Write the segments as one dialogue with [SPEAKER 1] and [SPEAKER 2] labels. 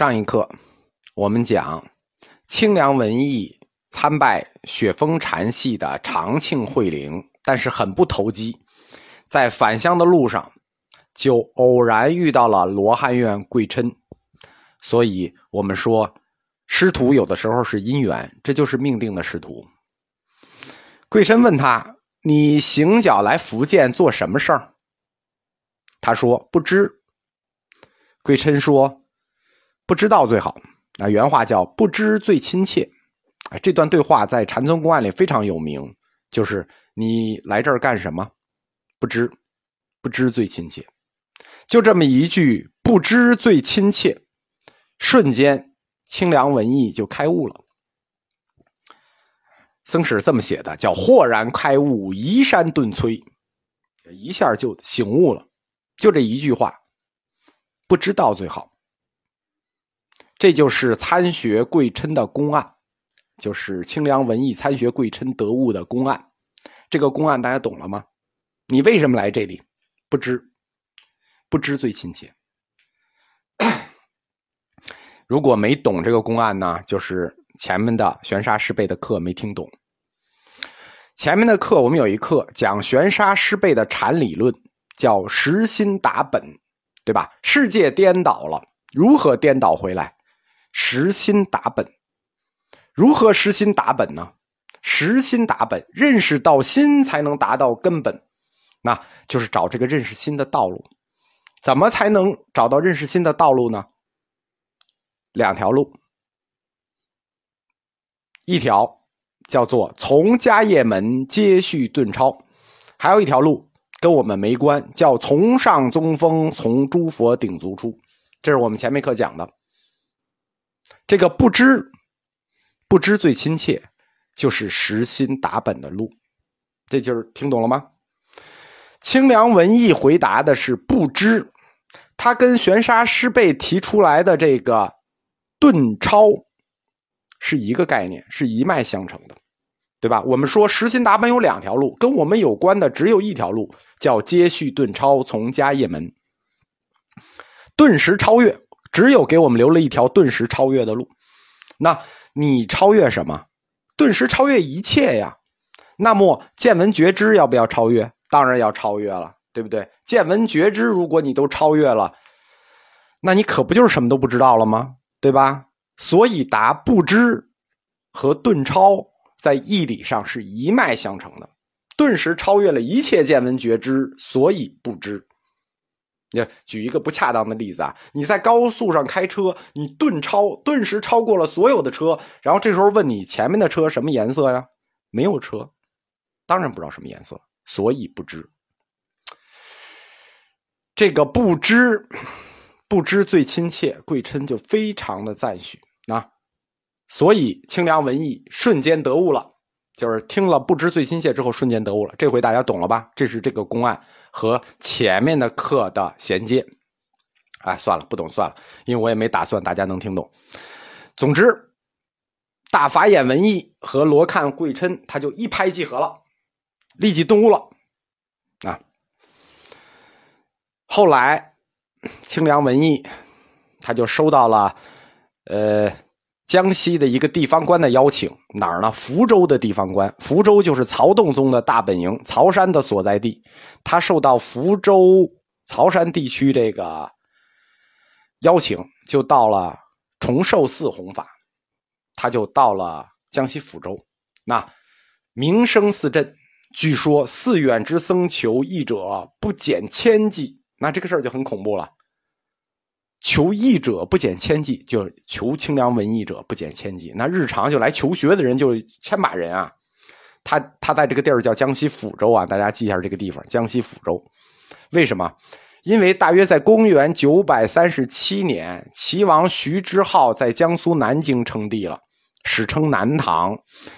[SPEAKER 1] 上一课我们讲清凉文艺参拜雪峰禅系的长庆惠灵，但是很不投机，在返乡的路上就偶然遇到了罗汉院贵琛，所以我们说师徒有的时候是姻缘，这就是命定的师徒。贵琛问他：“你行脚来福建做什么事儿？”他说：“不知。”贵琛说。不知道最好，啊，原话叫“不知最亲切”，啊，这段对话在禅宗公案里非常有名。就是你来这儿干什么？不知，不知最亲切。就这么一句“不知最亲切”，瞬间清凉文艺就开悟了。僧史这么写的，叫“豁然开悟，移山顿摧”，一下就醒悟了。就这一句话，不知道最好。这就是参学贵琛的公案，就是清凉文艺参学贵琛得悟的公案。这个公案大家懂了吗？你为什么来这里？不知，不知最亲切。如果没懂这个公案呢，就是前面的玄沙师辈的课没听懂。前面的课我们有一课讲玄沙师辈的禅理论，叫实心打本，对吧？世界颠倒了，如何颠倒回来？实心打本，如何实心打本呢？实心打本，认识到心才能达到根本，那就是找这个认识心的道路。怎么才能找到认识心的道路呢？两条路，一条叫做从迦叶门接续顿超，还有一条路跟我们没关，叫从上宗风，从诸佛顶足出。这是我们前面课讲的。这个不知，不知最亲切，就是实心打本的路，这就是听懂了吗？清凉文艺回答的是不知，他跟玄沙师辈提出来的这个顿超是一个概念，是一脉相承的，对吧？我们说实心打本有两条路，跟我们有关的只有一条路，叫接续顿超从迦叶门，顿时超越。只有给我们留了一条顿时超越的路，那你超越什么？顿时超越一切呀。那么见闻觉知要不要超越？当然要超越了，对不对？见闻觉知，如果你都超越了，那你可不就是什么都不知道了吗？对吧？所以答不知和顿超在义理上是一脉相承的，顿时超越了一切见闻觉知，所以不知。你举一个不恰当的例子啊，你在高速上开车，你顿超，顿时超过了所有的车，然后这时候问你前面的车什么颜色呀？没有车，当然不知道什么颜色，所以不知。这个不知，不知最亲切，贵琛就非常的赞许啊，所以清凉文艺瞬间得悟了。就是听了不知最亲切之后，瞬间得悟了。这回大家懂了吧？这是这个公案和前面的课的衔接。哎，算了，不懂算了，因为我也没打算大家能听懂。总之，大法眼文艺和罗看贵琛他就一拍即合了，立即顿悟了。啊，后来清凉文艺他就收到了，呃。江西的一个地方官的邀请，哪儿呢？福州的地方官，福州就是曹洞宗的大本营，曹山的所在地。他受到福州曹山地区这个邀请，就到了崇寿寺弘法。他就到了江西福州，那名声四震，据说寺院之僧求义者不减千计。那这个事儿就很恐怖了。求艺者不减千计，就求清凉文艺者不减千计。那日常就来求学的人就千把人啊。他他在这个地儿叫江西抚州啊，大家记一下这个地方，江西抚州。为什么？因为大约在公元九百三十七年，齐王徐之浩在江苏南京称帝了，史称南唐。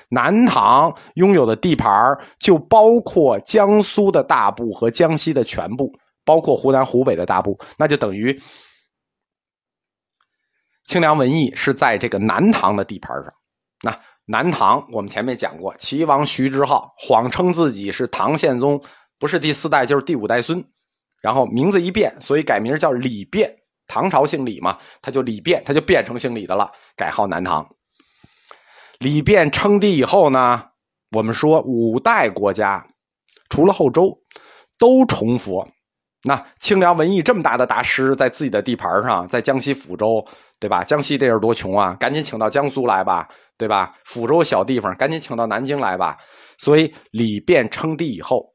[SPEAKER 1] 南唐拥有的地盘就包括江苏的大部和江西的全部，包括湖南、湖北的大部，那就等于。清凉文艺是在这个南唐的地盘上，那南唐我们前面讲过，齐王徐之浩谎称自己是唐宪宗，不是第四代就是第五代孙，然后名字一变，所以改名叫李变，唐朝姓李嘛，他就李变，他就变成姓李的了，改号南唐。李变称帝以后呢，我们说五代国家除了后周都崇佛。那清凉文艺这么大的大师，在自己的地盘上，在江西抚州，对吧？江西这人多穷啊，赶紧请到江苏来吧，对吧？抚州小地方，赶紧请到南京来吧。所以李变称帝以后，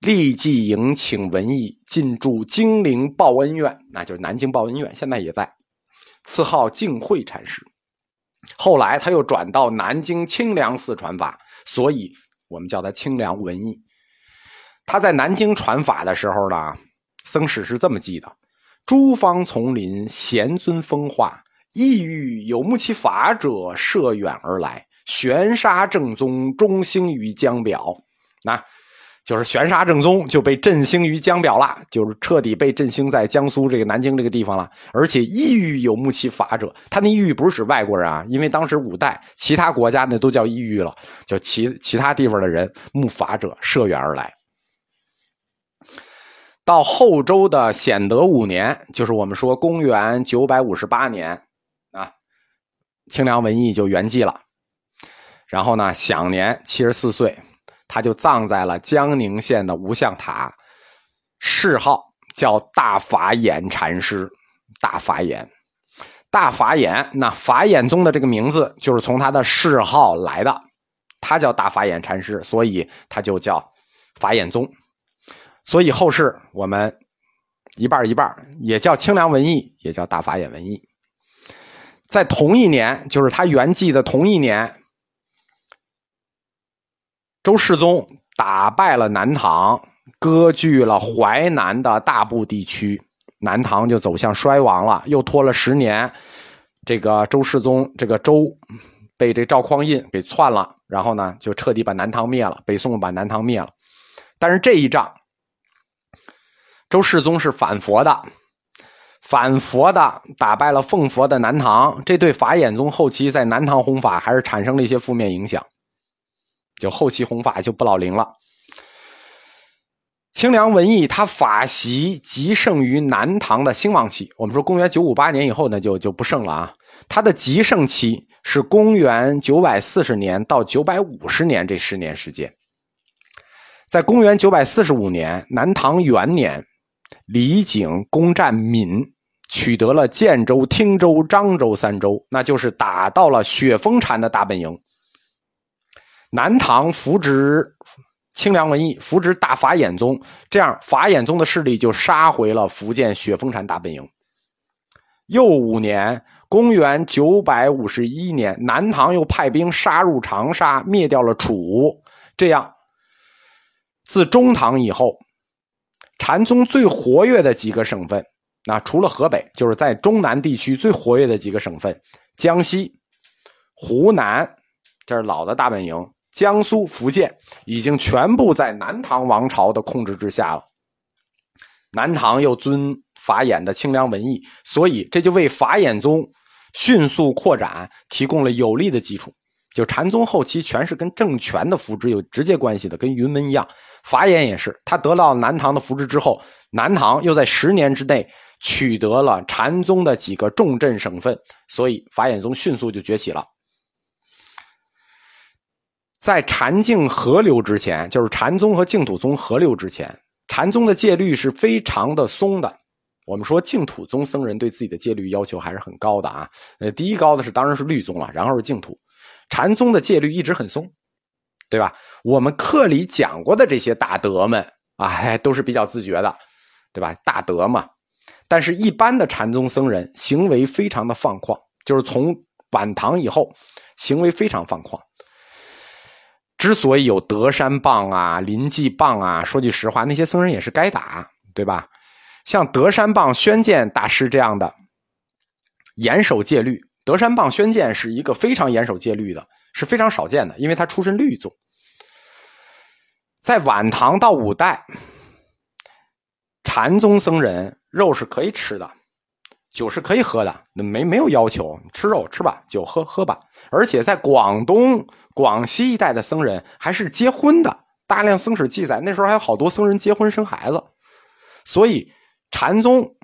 [SPEAKER 1] 立即迎请文艺进驻金陵报恩院，那就是南京报恩院，现在也在，赐号净慧禅师。后来他又转到南京清凉寺传法，所以我们叫他清凉文艺。他在南京传法的时候呢。僧史是这么记的：诸方丛林，贤尊风化，意欲有目其法者，涉远而来，玄沙正宗，中兴于江表。那就是玄沙正宗就被振兴于江表了，就是彻底被振兴在江苏这个南京这个地方了。而且意欲有目其法者，他那意欲不是指外国人啊，因为当时五代其他国家那都叫异域了，就其其他地方的人慕法者，涉远而来。到后周的显德五年，就是我们说公元九百五十八年，啊，清凉文艺就圆寂了。然后呢，享年七十四岁，他就葬在了江宁县的无相塔，谥号叫大法眼禅师。大法眼，大法眼，那法眼宗的这个名字就是从他的谥号来的，他叫大法眼禅师，所以他就叫法眼宗。所以后世我们一半一半也叫清凉文艺，也叫大法眼文艺。在同一年，就是他圆寂的同一年，周世宗打败了南唐，割据了淮南的大部地区，南唐就走向衰亡了。又拖了十年，这个周世宗这个周被这赵匡胤给篡了，然后呢就彻底把南唐灭了，北宋把南唐灭了。但是这一仗。周世宗是反佛的，反佛的打败了奉佛的南唐，这对法眼宗后期在南唐弘法还是产生了一些负面影响，就后期弘法就不老灵了。清凉文艺他法习极盛于南唐的兴旺期，我们说公元九五八年以后呢就就不盛了啊，他的极盛期是公元九百四十年到九百五十年这十年时间，在公元九百四十五年南唐元年。李景攻占闽，取得了建州、汀州、漳州三州，那就是打到了雪峰禅的大本营。南唐扶植清凉文艺，扶植大法眼宗，这样法眼宗的势力就杀回了福建雪峰禅大本营。又五年，公元九百五十一年，南唐又派兵杀入长沙，灭掉了楚。这样，自中唐以后。禅宗最活跃的几个省份，那除了河北，就是在中南地区最活跃的几个省份：江西、湖南，这是老的大本营；江苏、福建，已经全部在南唐王朝的控制之下了。南唐又尊法眼的清凉文艺，所以这就为法眼宗迅速扩展提供了有力的基础。就禅宗后期，全是跟政权的扶植有直接关系的，跟云门一样。法眼也是，他得到南唐的扶持之后，南唐又在十年之内取得了禅宗的几个重镇省份，所以法眼宗迅速就崛起了。在禅净合流之前，就是禅宗和净土宗合流之前，禅宗的戒律是非常的松的。我们说净土宗僧人对自己的戒律要求还是很高的啊。呃，第一高的是当然是律宗了，然后是净土。禅宗的戒律一直很松。对吧？我们课里讲过的这些大德们啊，都是比较自觉的，对吧？大德嘛。但是，一般的禅宗僧人行为非常的放旷，就是从晚唐以后，行为非常放旷。之所以有德山棒啊、临济棒啊，说句实话，那些僧人也是该打，对吧？像德山棒宣鉴大师这样的，严守戒律。德山棒宣鉴是一个非常严守戒律的。是非常少见的，因为他出身律宗。在晚唐到五代，禅宗僧人肉是可以吃的，酒是可以喝的，那没没有要求吃肉吃吧，酒喝喝吧。而且在广东、广西一带的僧人还是结婚的，大量僧史记载，那时候还有好多僧人结婚生孩子。所以禅宗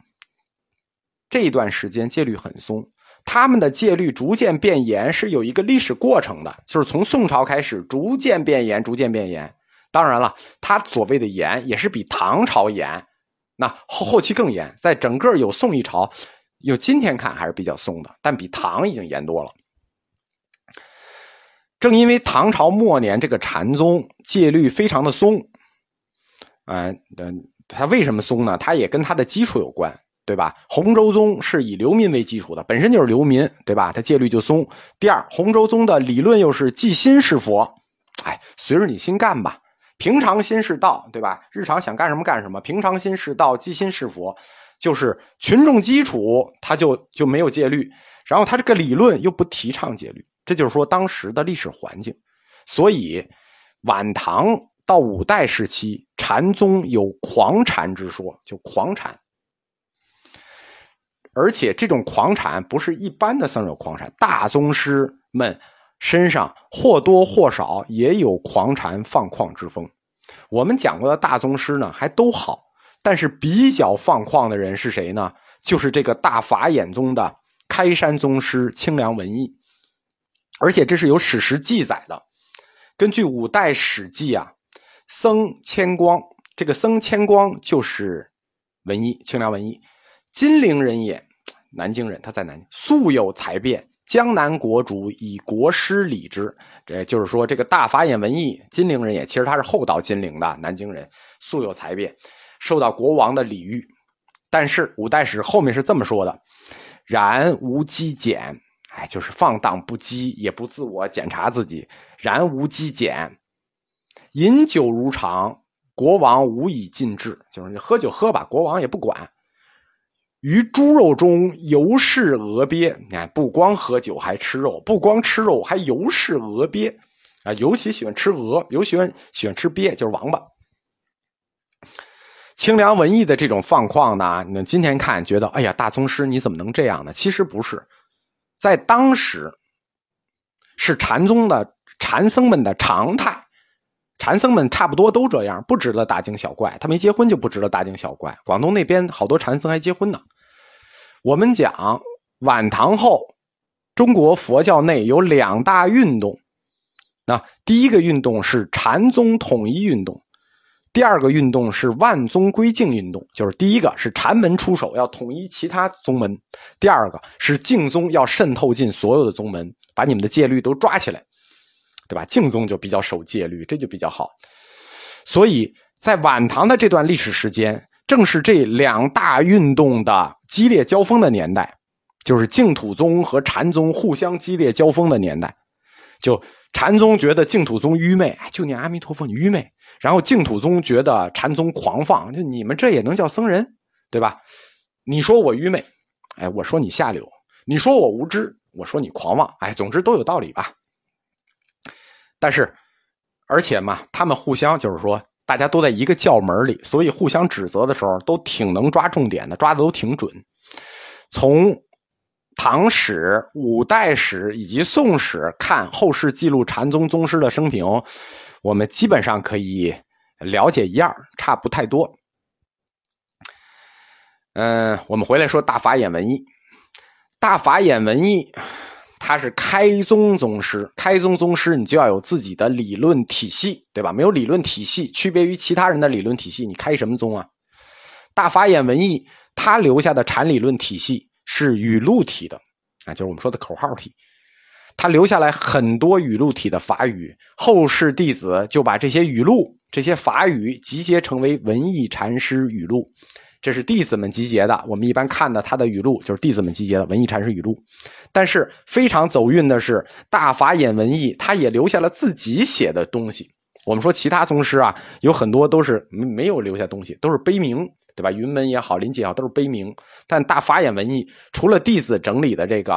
[SPEAKER 1] 这一段时间戒律很松。他们的戒律逐渐变严，是有一个历史过程的，就是从宋朝开始逐渐变严，逐渐变严。当然了，他所谓的严也是比唐朝严，那后后期更严。在整个有宋一朝，有今天看还是比较松的，但比唐已经严多了。正因为唐朝末年这个禅宗戒律非常的松，啊，他为什么松呢？他也跟他的基础有关。对吧？洪州宗是以流民为基础的，本身就是流民，对吧？他戒律就松。第二，洪州宗的理论又是即心是佛，哎，随着你心干吧。平常心是道，对吧？日常想干什么干什么。平常心是道，即心是佛，就是群众基础，他就就没有戒律。然后他这个理论又不提倡戒律，这就是说当时的历史环境。所以晚唐到五代时期，禅宗有狂禅之说，就狂禅。而且这种狂禅不是一般的僧人狂禅，大宗师们身上或多或少也有狂禅放旷之风。我们讲过的大宗师呢，还都好，但是比较放旷的人是谁呢？就是这个大法眼宗的开山宗师清凉文艺。而且这是有史实记载的，根据五代史记啊，僧千光，这个僧千光就是文艺清凉文艺，金陵人也。南京人，他在南京素有才辩，江南国主以国师礼之。这就是说，这个大法眼文艺，金陵人也，其实他是后到金陵的南京人，素有才辩，受到国王的礼遇。但是五代史后面是这么说的：然无积减，哎，就是放荡不羁，也不自我检查自己。然无积减，饮酒如常，国王无以禁制，就是你喝酒喝吧，国王也不管。于猪肉中尤是鹅鳖，你看，不光喝酒还吃肉，不光吃肉还尤是鹅鳖，啊，尤其喜欢吃鹅，尤其喜欢喜欢吃鳖，就是王八。清凉文艺的这种放旷呢，你今天看觉得，哎呀，大宗师你怎么能这样呢？其实不是，在当时是禅宗的禅僧们的常态。禅僧们差不多都这样，不值得大惊小怪。他没结婚就不值得大惊小怪。广东那边好多禅僧还结婚呢。我们讲晚唐后，中国佛教内有两大运动。那第一个运动是禅宗统一运动，第二个运动是万宗归净运动。就是第一个是禅门出手要统一其他宗门，第二个是净宗要渗透进所有的宗门，把你们的戒律都抓起来。对吧？净宗就比较守戒律，这就比较好。所以在晚唐的这段历史时间，正是这两大运动的激烈交锋的年代，就是净土宗和禅宗互相激烈交锋的年代。就禅宗觉得净土宗愚昧，就念阿弥陀佛，你愚昧；然后净土宗觉得禅宗狂放，就你们这也能叫僧人，对吧？你说我愚昧，哎，我说你下流；你说我无知，我说你狂妄，哎，总之都有道理吧。但是，而且嘛，他们互相就是说，大家都在一个教门里，所以互相指责的时候都挺能抓重点的，抓的都挺准。从唐史、五代史以及宋史看后世记录禅宗宗师的生平，我们基本上可以了解一二，差不太多。嗯，我们回来说大法眼文艺，大法眼文艺。他是开宗宗师，开宗宗师你就要有自己的理论体系，对吧？没有理论体系，区别于其他人的理论体系，你开什么宗啊？大法眼文艺他留下的禅理论体系是语录体的，啊，就是我们说的口号体。他留下来很多语录体的法语，后世弟子就把这些语录、这些法语集结成为文艺禅师语录。这是弟子们集结的，我们一般看的他的语录就是弟子们集结的文艺禅师语录。但是非常走运的是，大法眼文艺他也留下了自己写的东西。我们说其他宗师啊，有很多都是没有留下东西，都是碑铭，对吧？云门也好，临济也好，都是碑铭。但大法眼文艺除了弟子整理的这个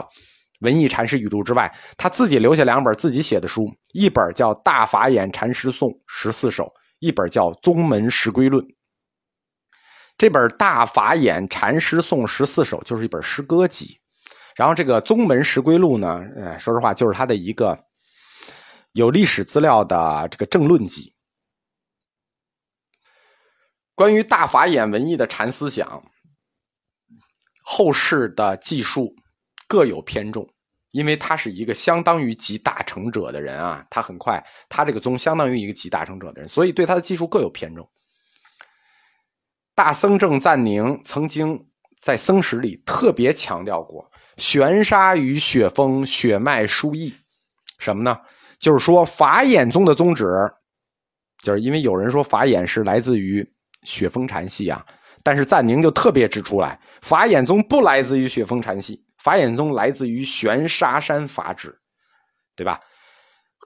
[SPEAKER 1] 文艺禅师语录之外，他自己留下两本自己写的书，一本叫《大法眼禅师颂十四首》，一本叫《宗门十归论》。这本《大法眼禅师颂十四首》就是一本诗歌集，然后这个《宗门十归录》呢，呃，说实话就是他的一个有历史资料的这个政论集。关于大法眼文艺的禅思想，后世的记述各有偏重，因为他是一个相当于集大成者的人啊，他很快，他这个宗相当于一个集大成者的人，所以对他的记述各有偏重。大僧正赞宁曾经在僧史里特别强调过“玄沙与雪峰，血脉殊异”，什么呢？就是说法眼宗的宗旨，就是因为有人说法眼是来自于雪峰禅系啊。但是赞宁就特别指出来，法眼宗不来自于雪峰禅系，法眼宗来自于玄沙山法旨，对吧？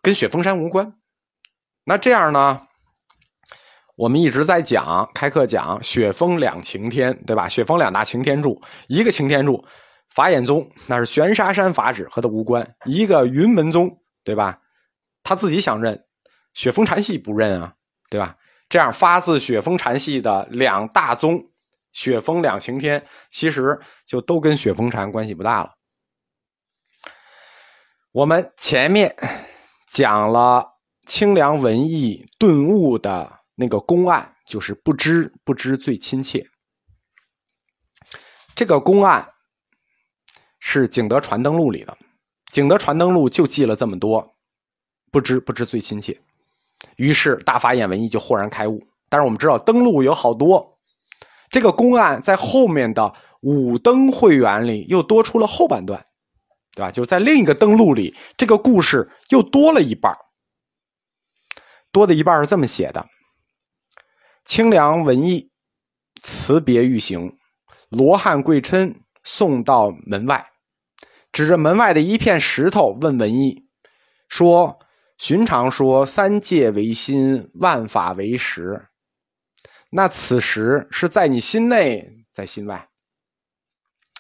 [SPEAKER 1] 跟雪峰山无关。那这样呢？我们一直在讲开课讲雪峰两擎天，对吧？雪峰两大擎天柱，一个擎天柱法眼宗那是玄沙山法旨和他无关，一个云门宗，对吧？他自己想认，雪峰禅系不认啊，对吧？这样发自雪峰禅系的两大宗，雪峰两晴天，其实就都跟雪峰禅关系不大了。我们前面讲了清凉文艺顿悟的那个公案，就是不知不知最亲切。这个公案是《景德传灯录》里的，《景德传灯录》就记了这么多，不知不知最亲切。于是大法眼文艺就豁然开悟。但是我们知道登录有好多，这个公案在后面的五登会员里又多出了后半段，对吧？就在另一个登录里，这个故事又多了一半多的一半是这么写的：清凉文艺辞别欲行，罗汉贵琛送到门外，指着门外的一片石头问文艺说。寻常说三界为心，万法为实。那此时是在你心内，在心外，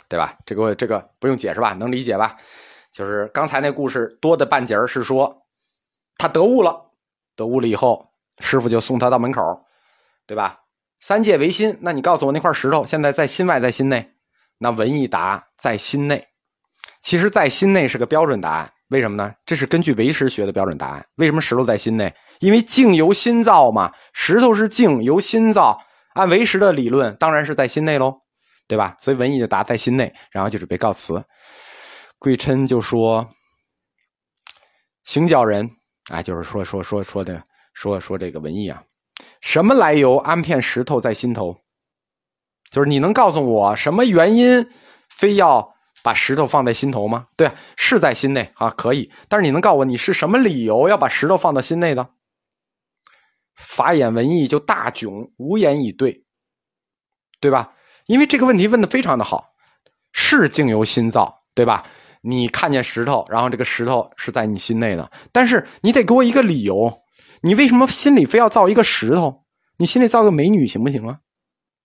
[SPEAKER 1] 对吧？这个这个不用解释吧？能理解吧？就是刚才那故事多的半截是说他得悟了，得悟了以后，师傅就送他到门口，对吧？三界唯心，那你告诉我那块石头现在在心外，在心内？那文艺答在心内。其实，在心内是个标准答案。为什么呢？这是根据唯识学的标准答案。为什么石头在心内？因为境由心造嘛，石头是境由心造。按唯识的理论，当然是在心内喽，对吧？所以文艺就答在心内，然后就准备告辞。贵琛就说：“行教人啊，就是说说说说的说说这个文艺啊，什么来由安片石头在心头？就是你能告诉我什么原因，非要？”把石头放在心头吗？对，是在心内啊，可以。但是你能告诉我，你是什么理由要把石头放到心内的？法眼文艺就大窘，无言以对，对吧？因为这个问题问的非常的好，是境由心造，对吧？你看见石头，然后这个石头是在你心内的，但是你得给我一个理由，你为什么心里非要造一个石头？你心里造个美女行不行啊？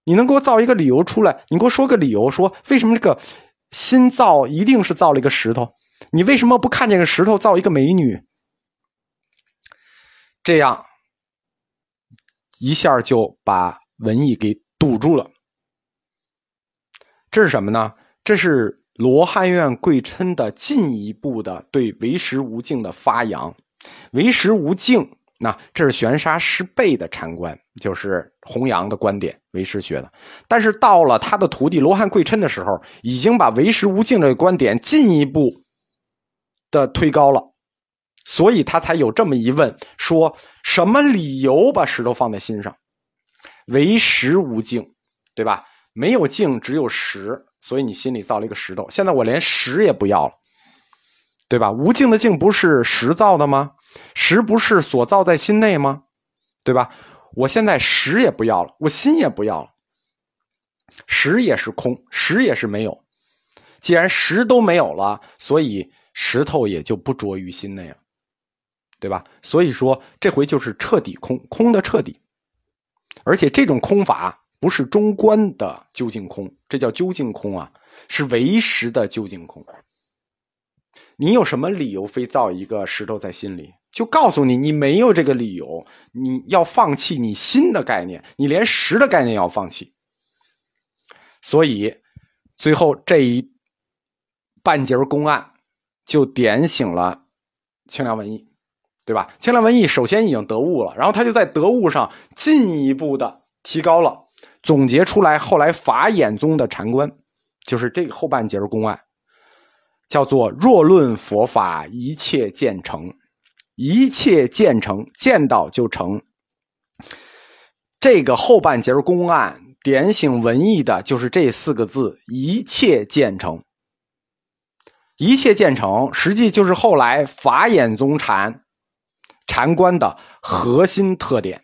[SPEAKER 1] 你能给我造一个理由出来？你给我说个理由，说为什么这个？心造一定是造了一个石头，你为什么不看见个石头造一个美女？这样一下就把文艺给堵住了。这是什么呢？这是罗汉院贵琛的进一步的对为时无境的发扬。为时无境，那这是玄沙师辈的禅观。就是弘扬的观点，为师学的。但是到了他的徒弟罗汉贵琛的时候，已经把唯识无境这个观点进一步的推高了，所以他才有这么一问：说什么理由把石头放在心上？唯识无境，对吧？没有境，只有实，所以你心里造了一个石头。现在我连实也不要了，对吧？无境的境不是实造的吗？实不是所造在心内吗？对吧？我现在实也不要了，我心也不要了。实也是空，实也是没有。既然实都没有了，所以石头也就不着于心内了，对吧？所以说这回就是彻底空，空的彻底。而且这种空法不是中观的究竟空，这叫究竟空啊，是唯识的究竟空。你有什么理由非造一个石头在心里？就告诉你，你没有这个理由，你要放弃你新的概念，你连实的概念要放弃。所以，最后这一半截公案就点醒了清凉文艺，对吧？清凉文艺首先已经得悟了，然后他就在得悟上进一步的提高了，总结出来后来法眼宗的禅观，就是这个后半截公案，叫做“若论佛法，一切见成”，一切建成，见到就成。这个后半截公案点醒文艺的，就是这四个字：“一切建成”。一切建成，实际就是后来法眼宗禅禅观的核心特点。